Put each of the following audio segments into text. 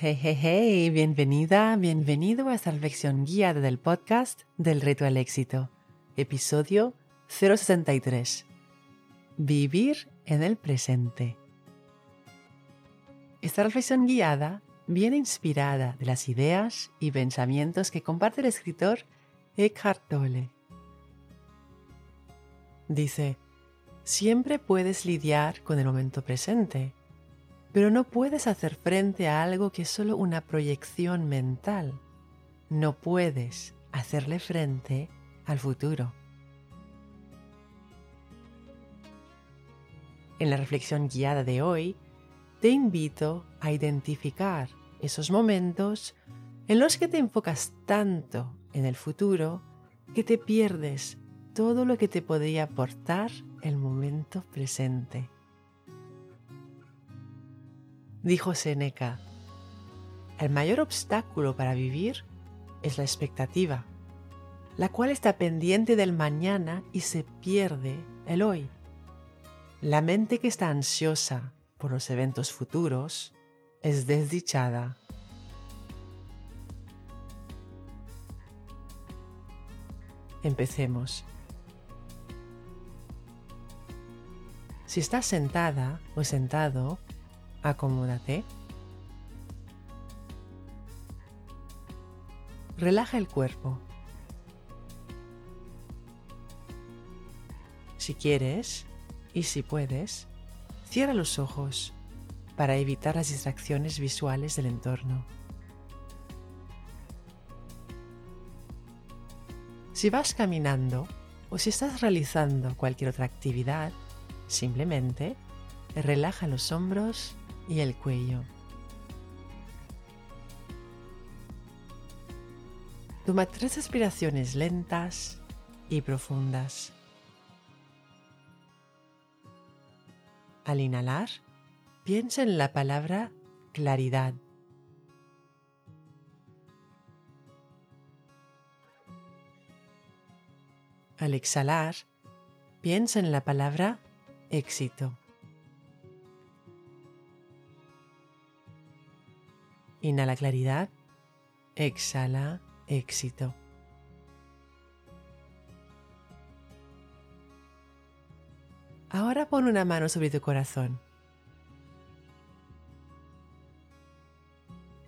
Hey, hey, hey, bienvenida, bienvenido a esta reflexión guiada del podcast del reto al éxito, episodio 063. Vivir en el presente. Esta reflexión guiada viene inspirada de las ideas y pensamientos que comparte el escritor Eckhart Tolle. Dice, siempre puedes lidiar con el momento presente pero no puedes hacer frente a algo que es solo una proyección mental. No puedes hacerle frente al futuro. En la reflexión guiada de hoy, te invito a identificar esos momentos en los que te enfocas tanto en el futuro que te pierdes todo lo que te podría aportar el momento presente. Dijo Seneca, el mayor obstáculo para vivir es la expectativa, la cual está pendiente del mañana y se pierde el hoy. La mente que está ansiosa por los eventos futuros es desdichada. Empecemos. Si estás sentada o sentado, Acomódate. Relaja el cuerpo. Si quieres y si puedes, cierra los ojos para evitar las distracciones visuales del entorno. Si vas caminando o si estás realizando cualquier otra actividad, simplemente relaja los hombros y el cuello. Toma tres respiraciones lentas y profundas. Al inhalar, piensa en la palabra claridad. Al exhalar, piensa en la palabra éxito. Inhala claridad, exhala éxito. Ahora pon una mano sobre tu corazón.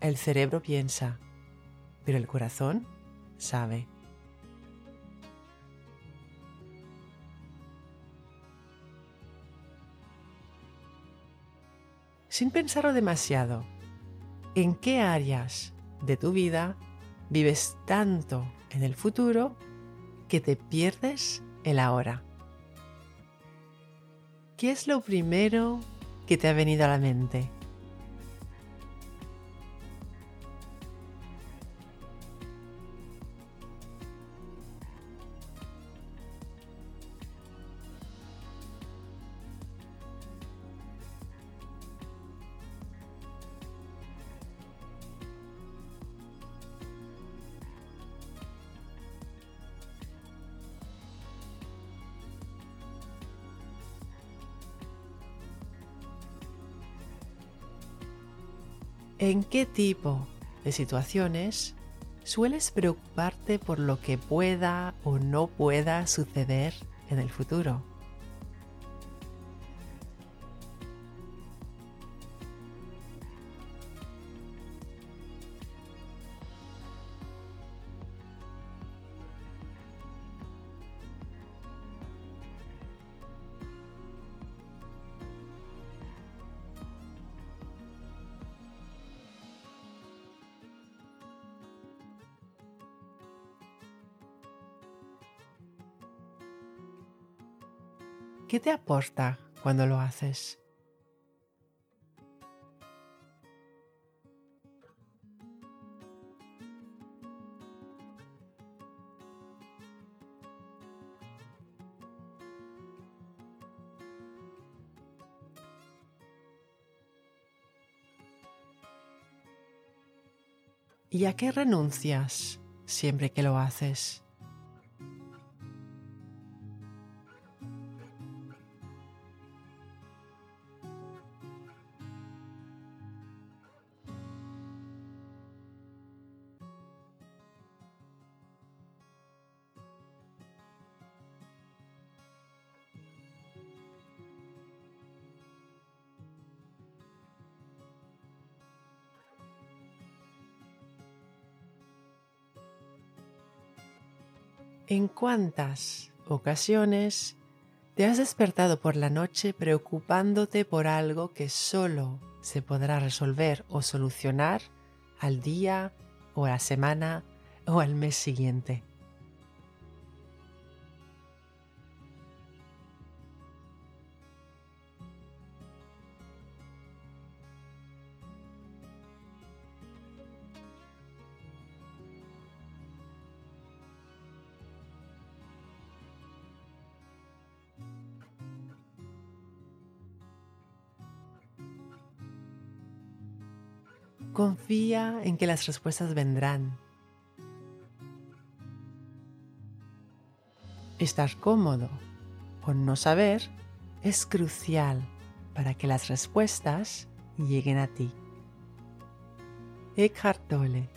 El cerebro piensa, pero el corazón sabe. Sin pensarlo demasiado, en qué áreas de tu vida vives tanto en el futuro que te pierdes el ahora. ¿Qué es lo primero que te ha venido a la mente? ¿En qué tipo de situaciones sueles preocuparte por lo que pueda o no pueda suceder en el futuro? ¿Qué te aporta cuando lo haces? ¿Y a qué renuncias siempre que lo haces? ¿En cuántas ocasiones te has despertado por la noche preocupándote por algo que solo se podrá resolver o solucionar al día o a la semana o al mes siguiente? Confía en que las respuestas vendrán. Estar cómodo con no saber es crucial para que las respuestas lleguen a ti. Eckhart Tolle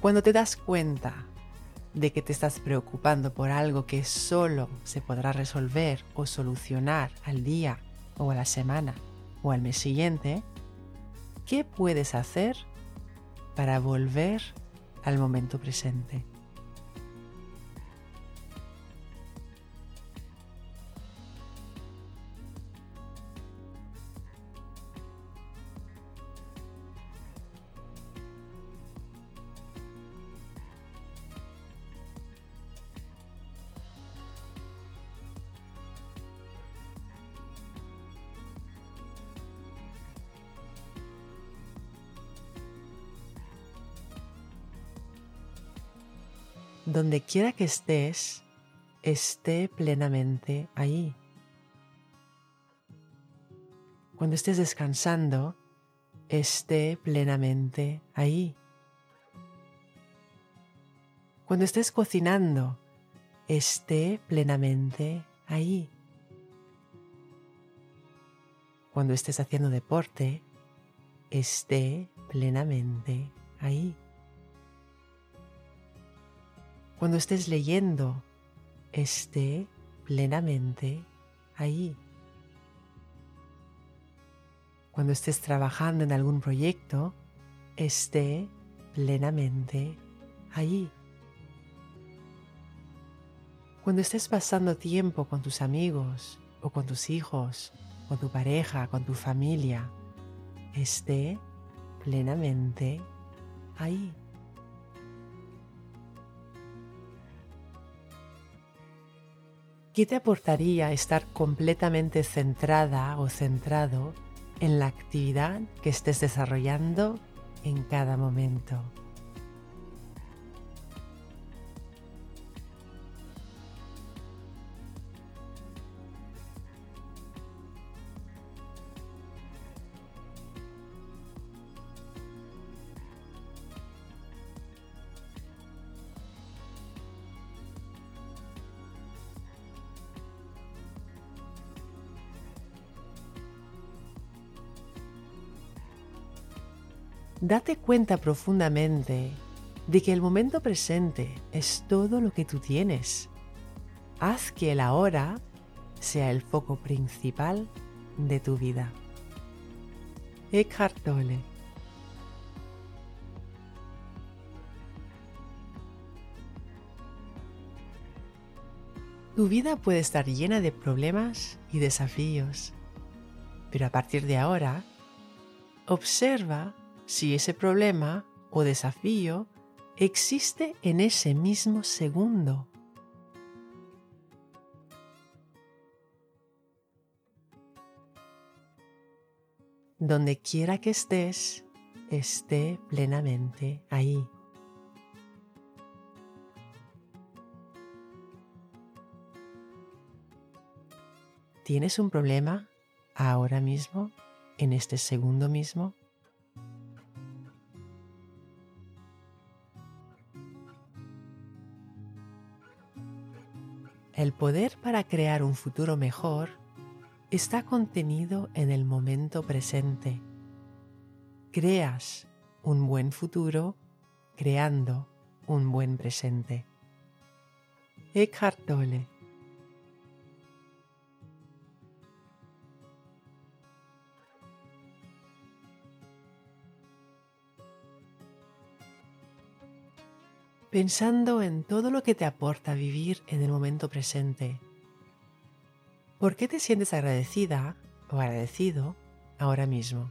Cuando te das cuenta de que te estás preocupando por algo que solo se podrá resolver o solucionar al día o a la semana o al mes siguiente, ¿qué puedes hacer para volver al momento presente? Donde quiera que estés, esté plenamente ahí. Cuando estés descansando, esté plenamente ahí. Cuando estés cocinando, esté plenamente ahí. Cuando estés haciendo deporte, esté plenamente ahí. Cuando estés leyendo, esté plenamente ahí. Cuando estés trabajando en algún proyecto, esté plenamente allí. Cuando estés pasando tiempo con tus amigos o con tus hijos, con tu pareja, con tu familia, esté plenamente ahí. ¿Qué te aportaría estar completamente centrada o centrado en la actividad que estés desarrollando en cada momento? Date cuenta profundamente de que el momento presente es todo lo que tú tienes. Haz que el ahora sea el foco principal de tu vida. Eckhart Tolle Tu vida puede estar llena de problemas y desafíos, pero a partir de ahora, observa si ese problema o desafío existe en ese mismo segundo. Donde quiera que estés, esté plenamente ahí. ¿Tienes un problema ahora mismo, en este segundo mismo? El poder para crear un futuro mejor está contenido en el momento presente. Creas un buen futuro creando un buen presente. Eckhart Tolle pensando en todo lo que te aporta vivir en el momento presente. ¿Por qué te sientes agradecida o agradecido ahora mismo?